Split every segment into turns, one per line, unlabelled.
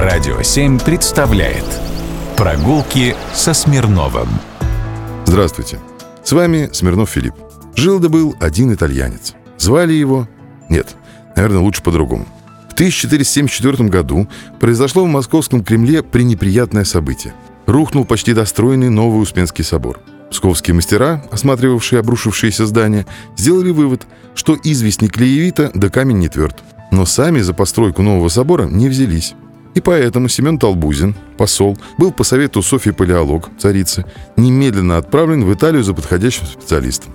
Радио 7 представляет Прогулки со Смирновым
Здравствуйте, с вами Смирнов Филипп. Жил да был один итальянец. Звали его... Нет, наверное, лучше по-другому. В 1474 году произошло в Московском Кремле пренеприятное событие. Рухнул почти достроенный Новый Успенский собор. Псковские мастера, осматривавшие обрушившиеся здания, сделали вывод, что известник клеевита да камень не тверд. Но сами за постройку нового собора не взялись. И поэтому Семен Толбузин, посол, был по совету Софьи Палеолог, царицы, немедленно отправлен в Италию за подходящим специалистом.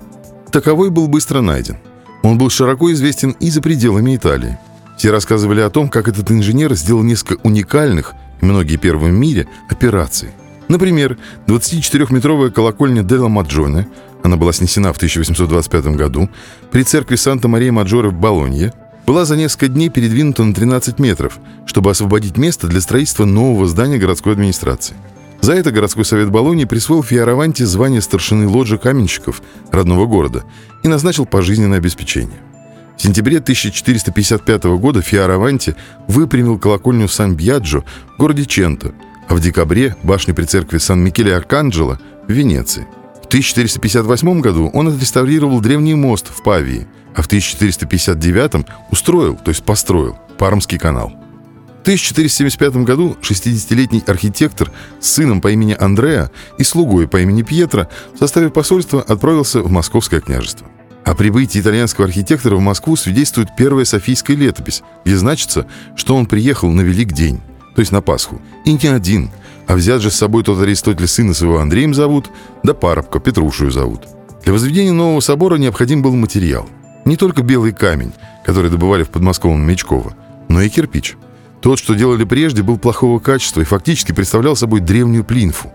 Таковой был быстро найден. Он был широко известен и за пределами Италии. Все рассказывали о том, как этот инженер сделал несколько уникальных, многие первые в мире, операций. Например, 24-метровая колокольня Делла Маджоне, она была снесена в 1825 году, при церкви Санта-Мария-Маджоре в Болонье, была за несколько дней передвинута на 13 метров, чтобы освободить место для строительства нового здания городской администрации. За это городской совет Болонии присвоил Фиараванте звание старшины лоджи каменщиков родного города и назначил пожизненное обеспечение. В сентябре 1455 года Фиараванти выпрямил колокольню Сан-Бьяджо в городе Ченто, а в декабре башню при церкви Сан-Микеле-Арканджело в Венеции. В 1458 году он отреставрировал древний мост в Павии – а в 1459 устроил, то есть построил, Пармский канал. В 1475 году 60-летний архитектор с сыном по имени Андреа и слугой по имени Пьетро в составе посольства отправился в Московское княжество. О прибытии итальянского архитектора в Москву свидетельствует первая Софийская летопись, где значится, что он приехал на Велик день, то есть на Пасху, и не один, а взят же с собой тот Аристотель сына своего Андреем зовут, да парубка Петрушию зовут. Для возведения нового собора необходим был материал – не только белый камень, который добывали в подмосковном Мечково, но и кирпич. Тот, что делали прежде, был плохого качества и фактически представлял собой древнюю плинфу.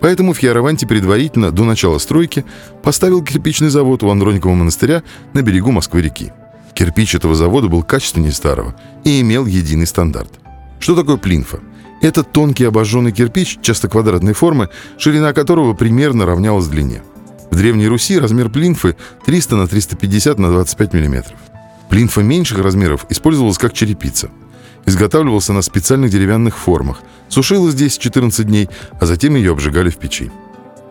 Поэтому Фьяраванти предварительно, до начала стройки, поставил кирпичный завод у Андроникова монастыря на берегу Москвы-реки. Кирпич этого завода был качественнее старого и имел единый стандарт. Что такое плинфа? Это тонкий обожженный кирпич, часто квадратной формы, ширина которого примерно равнялась длине. В Древней Руси размер плинфы 300 на 350 на 25 мм. Плинфа меньших размеров использовалась как черепица. Изготавливался на специальных деревянных формах. Сушилась здесь 14 дней, а затем ее обжигали в печи.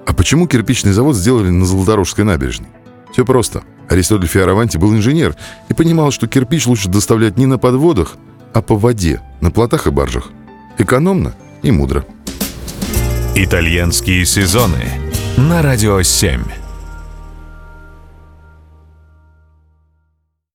А почему кирпичный завод сделали на Золоторожской набережной? Все просто. Аристотель Фиараванти был инженер и понимал, что кирпич лучше доставлять не на подводах, а по воде, на плотах и баржах. Экономно и мудро.
Итальянские сезоны на радио 7.